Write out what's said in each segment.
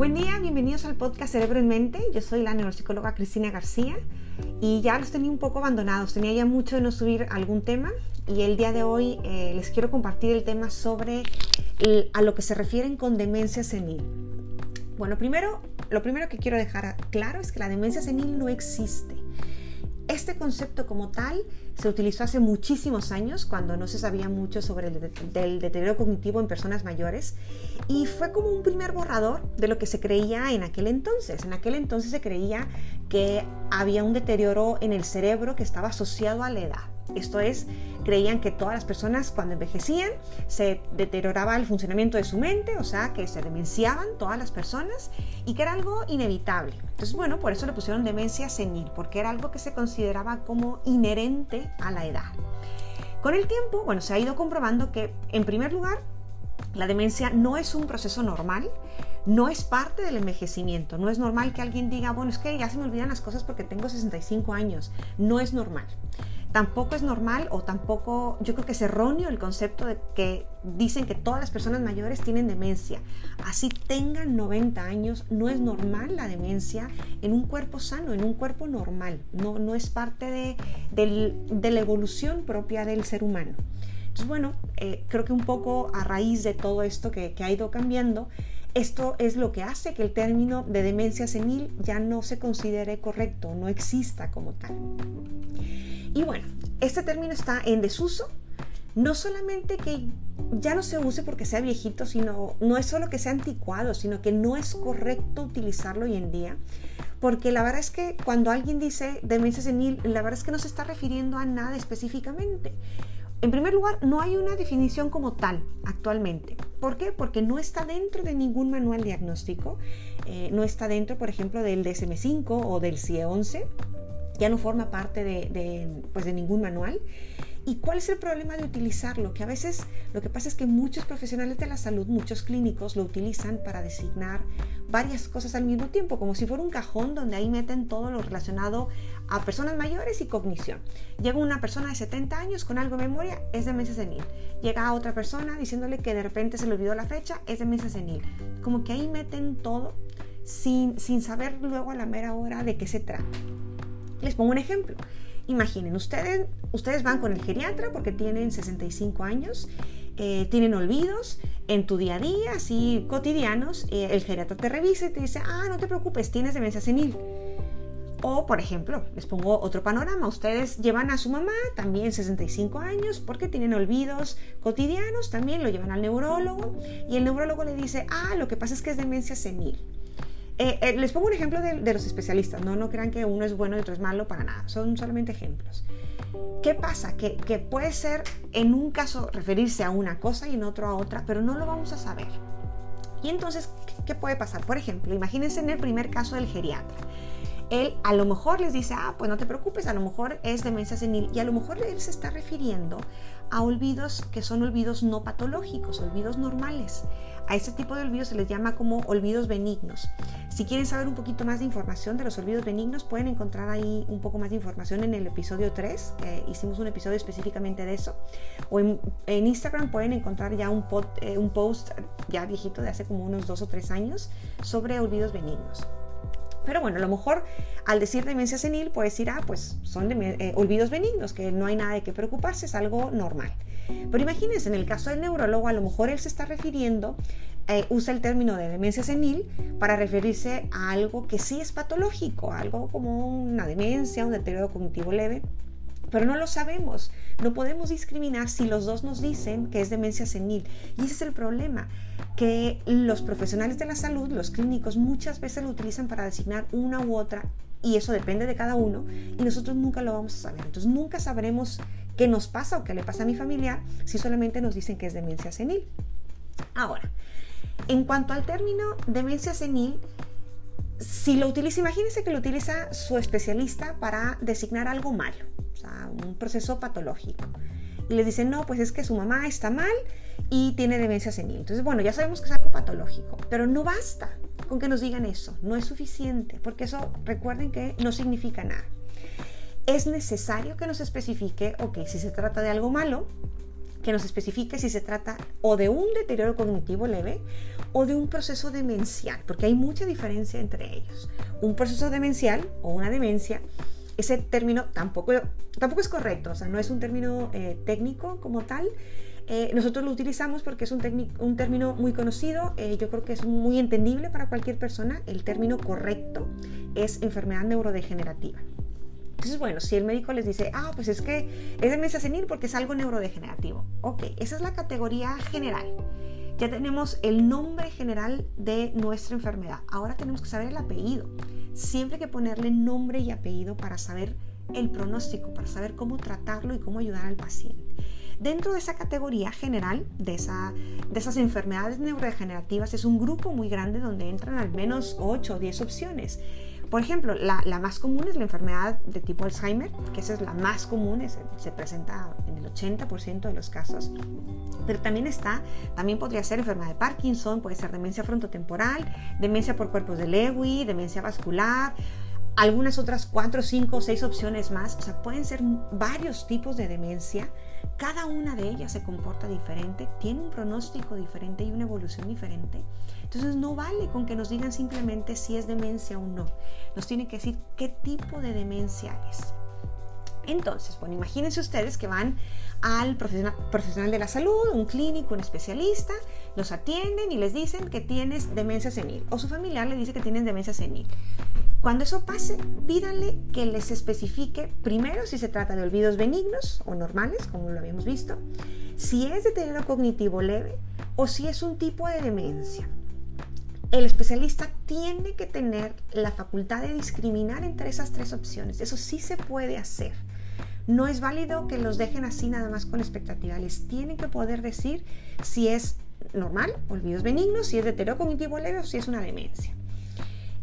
Buen día, bienvenidos al podcast Cerebro en Mente. Yo soy la neuropsicóloga Cristina García y ya los tenía un poco abandonados. Tenía ya mucho de no subir algún tema y el día de hoy eh, les quiero compartir el tema sobre a lo que se refieren con demencia senil. Bueno, primero, lo primero que quiero dejar claro es que la demencia senil no existe. Este concepto como tal se utilizó hace muchísimos años cuando no se sabía mucho sobre el, deterioro cognitivo en personas mayores y fue como un primer borrador de lo que se creía en aquel entonces. En aquel entonces se creía que había un deterioro en el cerebro que estaba asociado a la edad. Esto es, creían que todas las personas cuando envejecían se deterioraba el funcionamiento de su mente, o sea, que se demenciaban todas las personas y que era algo inevitable. Entonces, bueno, por eso le pusieron demencia senil, porque era algo que se consideraba como inherente a la edad. Con el tiempo, bueno, se ha ido comprobando que, en primer lugar, la demencia no es un proceso normal, no es parte del envejecimiento. No es normal que alguien diga, bueno, es que ya se me olvidan las cosas porque tengo 65 años. No es normal. Tampoco es normal o tampoco, yo creo que es erróneo el concepto de que dicen que todas las personas mayores tienen demencia. Así tengan 90 años, no es normal la demencia en un cuerpo sano, en un cuerpo normal. No, no es parte de, la evolución propia del ser humano. Entonces, bueno, eh, creo que un poco a raíz de todo esto que ha ido cambiando, esto es lo que hace que el término de demencia senil ya no se considere correcto, no exista como tal. Y bueno, este término está en desuso. No solamente que ya no se use porque sea viejito, sino no es solo que sea anticuado, sino que no es correcto utilizarlo hoy en día. Porque la verdad es que cuando alguien dice demencia senil, la verdad es que no se está refiriendo a nada específicamente. En primer lugar, no hay una definición como tal actualmente. ¿Por qué? Porque no está dentro de ningún manual diagnóstico. Eh, no está dentro, por ejemplo, del DSM5 o del CIE-11 ya no forma parte de, pues de ningún manual. ¿Y cuál es el problema de utilizarlo? Que a veces lo que pasa es que muchos profesionales de la salud, muchos clínicos lo utilizan para designar varias cosas al mismo tiempo, como si fuera un cajón donde ahí meten todo lo relacionado a personas mayores y cognición. Llega una persona de 70 años con algo de memoria, es demencia senil. Llega otra persona diciéndole que de repente se le olvidó la fecha, es demencia senil. Como que ahí meten todo sin, sin saber luego a la mera hora de qué se trata. Les pongo un ejemplo. Imaginen, ustedes, ustedes van con el geriatra porque tienen 65 años, eh, tienen olvidos en tu día a día, así cotidianos, el geriatra te revisa y te dice, ah, no te preocupes, tienes demencia senil. O, por ejemplo, les pongo otro panorama, ustedes llevan a su mamá, también 65 años, porque tienen olvidos cotidianos, también lo llevan al neurólogo y el neurólogo le dice, ah, lo que pasa es que es demencia senil. Eh, eh, les pongo un ejemplo de, los especialistas, ¿no? no crean que uno es bueno y otro es malo para nada, son solamente ejemplos. ¿Qué pasa? Que, puede ser en un caso referirse a una cosa y en otro a otra, pero no lo vamos a saber. Y entonces, ¿qué puede pasar? Por ejemplo, imagínense en el primer caso del geriatra. Él a lo mejor les dice, ah, pues no te preocupes, a lo mejor es demencia senil y a lo mejor él se está refiriendo a olvidos que son olvidos no patológicos, olvidos normales. A este tipo de olvidos se les llama como olvidos benignos. Si quieren saber un poquito más de información de los olvidos benignos, pueden encontrar ahí un poco más de información en el episodio 3. hicimos un episodio específicamente de eso. O en, Instagram pueden encontrar ya un, eh, un post ya viejito de hace como unos dos o tres años sobre olvidos benignos. Pero bueno, a lo mejor al decir demencia senil puedes decir, ah, pues son eh, olvidos benignos, que no hay nada de qué preocuparse, es algo normal. Pero imagínense, en el caso del neurólogo, a lo mejor él se está refiriendo, eh, usa el término de demencia senil para referirse a algo que sí es patológico, algo como una demencia, un deterioro cognitivo leve, pero no lo sabemos. No podemos discriminar si los dos nos dicen que es demencia senil. Y ese es el problema, que los profesionales de la salud, los clínicos, muchas veces lo utilizan para designar una u otra y eso depende de cada uno y nosotros nunca lo vamos a saber. Entonces nunca sabremos qué nos pasa o qué le pasa a mi familiar si solamente nos dicen que es demencia senil. Ahora, en cuanto al término demencia senil, si lo utiliza, imagínense que lo utiliza su especialista para designar algo malo, un proceso patológico. Y le dicen, no, pues es que su mamá está mal y tiene demencia senil. Entonces, bueno, ya sabemos que es algo patológico, pero no basta con que nos digan eso, no es suficiente, porque eso recuerden que no significa nada. Es necesario que nos especifique, ok, si se trata de algo malo, que nos especifique si se trata o de un deterioro cognitivo leve o de un proceso demencial, porque hay mucha diferencia entre ellos. Un proceso demencial o una demencia, ese término tampoco, tampoco es correcto, o sea, no es un término eh, técnico como tal. Eh, nosotros lo utilizamos porque es un, un término muy conocido, eh, yo creo que es muy entendible para cualquier persona. El término correcto es enfermedad neurodegenerativa. Entonces, bueno, si el médico les dice, ah, pues es que es demencia senil porque es algo neurodegenerativo. Ok, esa es la categoría general. Ya tenemos el nombre general de nuestra enfermedad. Ahora tenemos que saber el apellido. Siempre hay que ponerle nombre y apellido para saber el pronóstico, para saber cómo tratarlo y cómo ayudar al paciente. Dentro de esa categoría general, de, esa, de esas enfermedades neurodegenerativas, es un grupo muy grande donde entran al menos 8 o 10 opciones. Por ejemplo, la, más común es la enfermedad de tipo Alzheimer, que esa es la más común, se presenta en el 80% de los casos. Pero también está, también podría ser enfermedad de Parkinson, puede ser demencia frontotemporal, demencia por cuerpos de Lewy, demencia vascular, algunas otras cuatro, cinco, seis opciones más. O sea, pueden ser varios tipos de demencia. Cada una de ellas se comporta diferente, tiene un pronóstico diferente y una evolución diferente. Entonces no vale con que nos digan simplemente si es demencia o no. Nos tienen que decir qué tipo de demencia es. Entonces, bueno, imagínense ustedes que van al profesional, de la salud, un clínico, un especialista, los atienden y les dicen que tienes demencia senil o su familiar le dice que tienen demencia senil. Cuando eso pase, pídanle que les especifique primero si se trata de olvidos benignos o normales, como lo habíamos visto, si es deterioro cognitivo leve o si es un tipo de demencia el especialista tiene que tener la facultad de discriminar entre esas tres opciones. Eso sí se puede hacer. No es válido que los dejen así nada más con expectativa. Les tienen que poder decir si es normal, olvidos benignos, si es deterioro cognitivo leve o si es una demencia.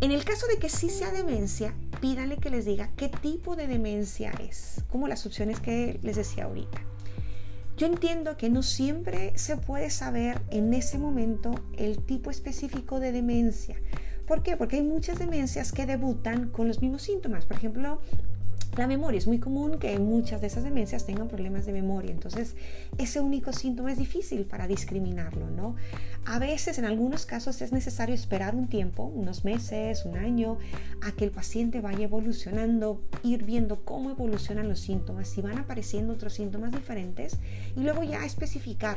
En el caso de que sí sea demencia, pídale que les diga qué tipo de demencia es, como las opciones que les decía ahorita. Yo entiendo que no siempre se puede saber en ese momento el tipo específico de demencia. ¿Por qué? Porque hay muchas demencias que debutan con los mismos síntomas. Por ejemplo, la memoria es muy común que muchas de esas demencias tengan problemas de memoria, entonces ese único síntoma es difícil para discriminarlo, ¿no? A veces, en algunos casos, es necesario esperar un tiempo, unos meses, un año, a que el paciente vaya evolucionando, ir viendo cómo evolucionan los síntomas, si van apareciendo otros síntomas diferentes y luego ya especificar.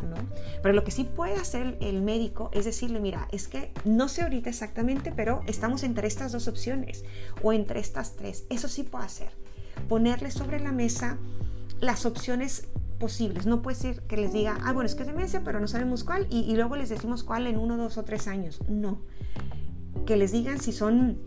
Pero lo que sí puede hacer el médico es decirle, mira, es que no sé ahorita exactamente, pero estamos entre estas dos opciones o entre estas tres, eso sí puede hacer ponerles sobre la mesa las opciones posibles. No puede ser que les diga, ah, bueno, es que es demencia, pero no sabemos cuál, y, luego les decimos cuál en uno, dos o tres años. No. Que les digan si son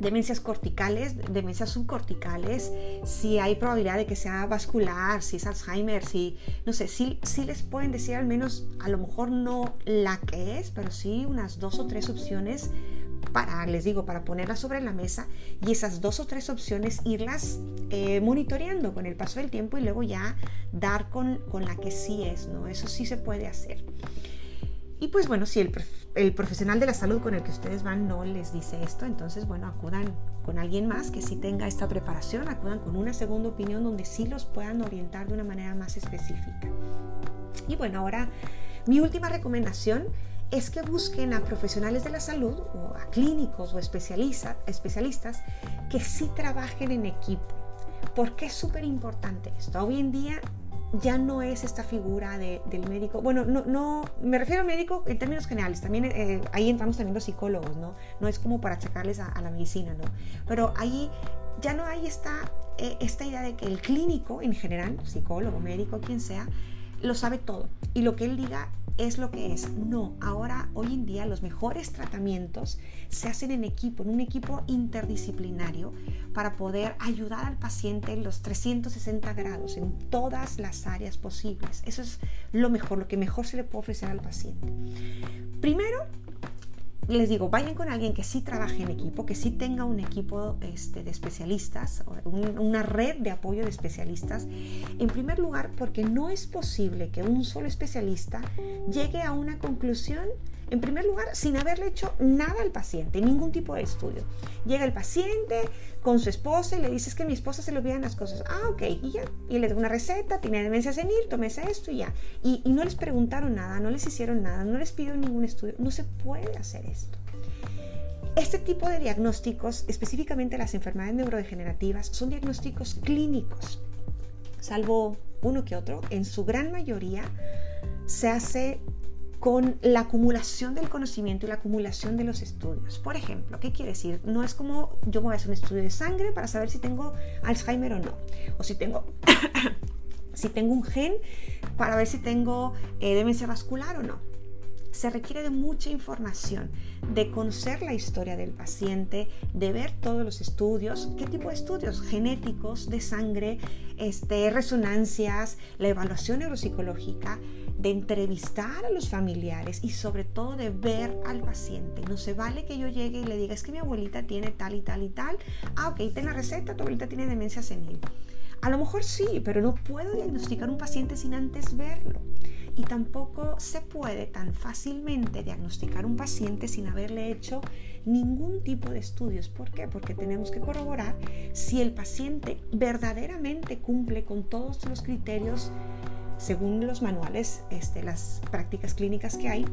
demencias corticales, demencias subcorticales, si hay probabilidad de que sea vascular, si es Alzheimer, si, no sé, sí, sí les pueden decir al menos, a lo mejor no la que es, pero sí unas dos o tres opciones para, les digo, para ponerlas sobre la mesa y esas dos o tres opciones irlas eh, monitoreando con el paso del tiempo y luego ya dar con, con, la que sí es, ¿no? Eso sí se puede hacer. Y pues bueno, si el, profesional de la salud con el que ustedes van no les dice esto, entonces bueno, acudan con alguien más que sí tenga esta preparación, acudan con una segunda opinión donde sí los puedan orientar de una manera más específica. Y bueno, ahora mi última recomendación es que busquen a profesionales de la salud o a clínicos o especialistas que sí trabajen en equipo. ¿Por qué es súper importante esto? Hoy en día ya no es esta figura del médico. Bueno, no, no, me refiero al médico en términos generales. También eh, ahí entramos también los psicólogos, ¿no? No es como para achacarles a, la medicina, ¿no? Pero ahí ya no hay esta, eh, esta idea de que el clínico en general, psicólogo, médico, quien sea, lo sabe todo. Y lo que él diga es lo que es. No, ahora, hoy en día, los mejores tratamientos se hacen en equipo, en un equipo interdisciplinario, para poder ayudar al paciente en los 360 grados, en todas las áreas posibles. Eso es lo mejor, lo que mejor se le puede ofrecer al paciente. Primero, les digo, vayan con alguien que sí trabaje en equipo, que sí tenga un equipo este, de especialistas, una red de apoyo de especialistas. En primer lugar, porque no es posible que un solo especialista llegue a una conclusión en primer lugar, sin haberle hecho nada al paciente, ningún tipo de estudio. Llega el paciente con su esposa y le dices que mi esposa se le olvidan las cosas. Ah, ok, y ya. Y le da una receta, tiene demencia senil, tómese esto y ya. Y, y no les preguntaron nada, no les hicieron nada, no les pidieron ningún estudio. No se puede hacer esto. Este tipo de diagnósticos, específicamente las enfermedades neurodegenerativas, son diagnósticos clínicos, salvo uno que otro. En su gran mayoría se hace con la acumulación del conocimiento y la acumulación de los estudios. Por ejemplo, ¿qué quiere decir? No es como yo voy a hacer un estudio de sangre para saber si tengo Alzheimer o no, o si tengo, si tengo un gen para ver si tengo eh, demencia vascular o no se requiere de mucha información, de conocer la historia del paciente, de ver todos los estudios, qué tipo de estudios genéticos, de sangre, este, resonancias, la evaluación neuropsicológica, de entrevistar a los familiares y sobre todo de ver al paciente. No se vale que yo llegue y le diga, es que mi abuelita tiene tal y tal y tal. Ah, ok, ten la receta, tu abuelita tiene demencia senil. A lo mejor sí, pero no puedo diagnosticar un paciente sin antes verlo y tampoco se puede tan fácilmente diagnosticar un paciente sin haberle hecho ningún tipo de estudios. ¿Por qué? Porque tenemos que corroborar si el paciente verdaderamente cumple con todos los criterios según los manuales, este, las prácticas clínicas que hay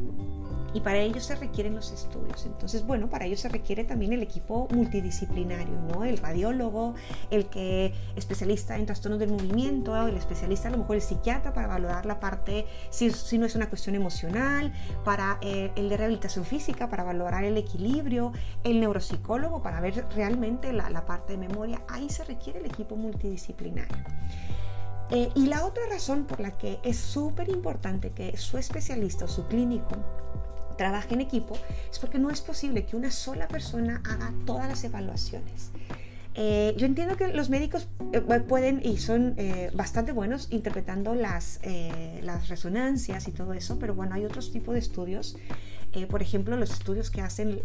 y para ello se requieren los estudios. Entonces, bueno, para ello se requiere también el equipo multidisciplinario, ¿no? El radiólogo, el que especialista en trastornos del movimiento, el especialista a lo mejor el psiquiatra para valorar la parte, si, si no es una cuestión emocional, para eh, el de rehabilitación física, para valorar el equilibrio, el neuropsicólogo para ver realmente la, parte de memoria. Ahí se requiere el equipo multidisciplinario. Eh, y la otra razón por la que es súper importante que su especialista o su clínico trabaje en equipo es porque no es posible que una sola persona haga todas las evaluaciones. Eh, yo entiendo que los médicos eh, pueden y son eh, bastante buenos interpretando las, las resonancias y todo eso, pero bueno, hay otros tipos de estudios, por ejemplo, los estudios que hacen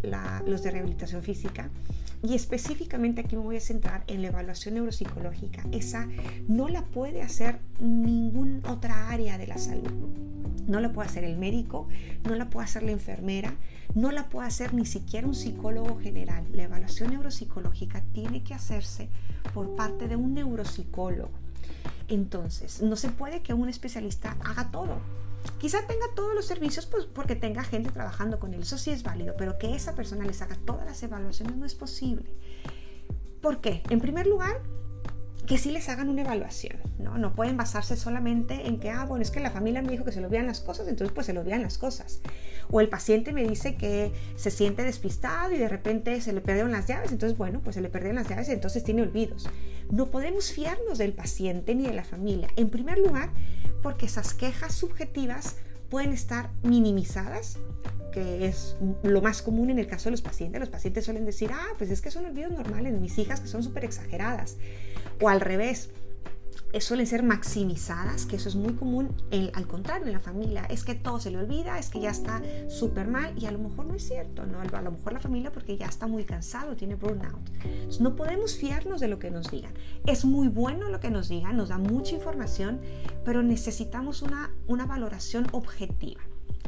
los de rehabilitación física, y específicamente aquí me voy a centrar en la evaluación neuropsicológica. Esa no la puede hacer ninguna otra área de la salud. No la puede hacer el médico, no la puede hacer la enfermera, no la puede hacer ni siquiera un psicólogo general. La evaluación neuropsicológica tiene que hacerse por parte de un neuropsicólogo. Entonces, no se puede que un especialista haga todo. Quizá tenga todos los servicios pues, porque tenga gente trabajando con él, eso sí es válido, pero que esa persona les haga todas las evaluaciones no es posible. ¿Por qué? En primer lugar, que sí les hagan una evaluación, ¿no? No pueden basarse solamente en que, ah, bueno, es que la familia me dijo que se lo vean las cosas, entonces pues se lo vean las cosas. O el paciente me dice que se siente despistado y de repente se le perdieron las llaves, entonces bueno, pues se le perdieron las llaves entonces tiene olvidos. No podemos fiarnos del paciente ni de la familia. En primer lugar, porque esas quejas subjetivas pueden estar minimizadas que es lo más común en el caso de los pacientes. Los pacientes suelen decir, ah, pues es que son olvidos normales, mis hijas que son súper exageradas. O al revés, suelen ser maximizadas, que eso es muy común, al contrario, en la familia, es que todo se le olvida, es que ya está súper mal y a lo mejor no es cierto, ¿no? a lo mejor la familia porque ya está muy cansado, tiene burnout. Entonces, no podemos fiarnos de lo que nos digan. Es muy bueno lo que nos digan, nos da mucha información, pero necesitamos una, una valoración objetiva.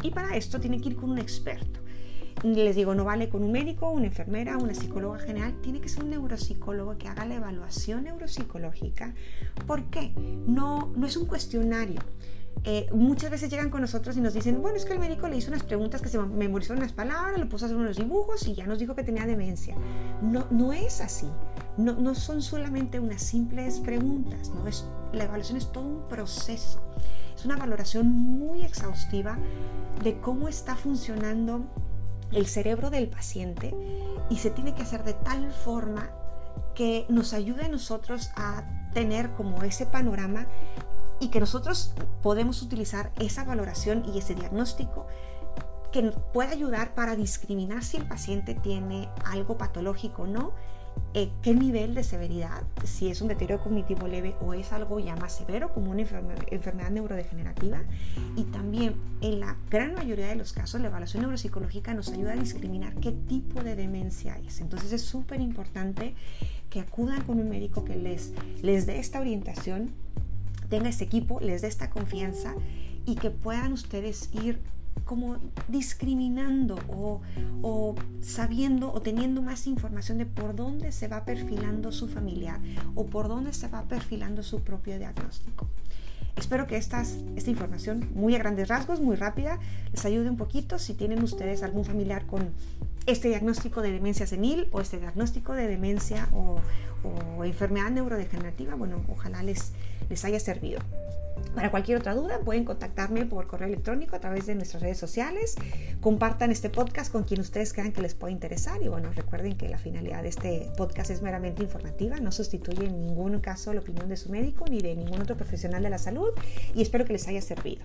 Y para esto tiene que ir con un experto. Les digo, no vale con un médico, una enfermera, una psicóloga general, tiene que ser un neuropsicólogo que haga la evaluación neuropsicológica. ¿Por qué? No, no es un cuestionario. Eh, muchas veces llegan con nosotros y nos dicen, bueno, es que el médico le hizo unas preguntas que se memorizó unas palabras, le puso a hacer unos dibujos y ya nos dijo que tenía demencia. No, no es así. No, no son solamente unas simples preguntas, ¿no? es, la evaluación es todo un proceso. Es una valoración muy exhaustiva de cómo está funcionando el cerebro del paciente y se tiene que hacer de tal forma que nos ayude a nosotros a tener como ese panorama y que nosotros podemos utilizar esa valoración y ese diagnóstico que pueda ayudar para discriminar si el paciente tiene algo patológico o no eh, qué nivel de severidad, si es un deterioro cognitivo leve o es algo ya más severo como una enfermedad neurodegenerativa. Y también en la gran mayoría de los casos la evaluación neuropsicológica nos ayuda a discriminar qué tipo de demencia es. Entonces es súper importante que acudan con un médico que les, les dé esta orientación, tenga este equipo, les dé esta confianza y que puedan ustedes ir como discriminando o, sabiendo o teniendo más información de por dónde se va perfilando su familiar o por dónde se va perfilando su propio diagnóstico. Espero que esta información, muy a grandes rasgos, muy rápida, les ayude un poquito si tienen ustedes algún familiar con este diagnóstico de demencia senil o este diagnóstico de demencia o, o enfermedad neurodegenerativa. Bueno, ojalá les, les haya servido. Para cualquier otra duda pueden contactarme por correo electrónico a través de nuestras redes sociales. Compartan este podcast con quien ustedes crean que les pueda interesar y bueno, recuerden que la finalidad de este podcast es meramente informativa, no sustituye en ningún caso la opinión de su médico ni de ningún otro profesional de la salud y espero que les haya servido.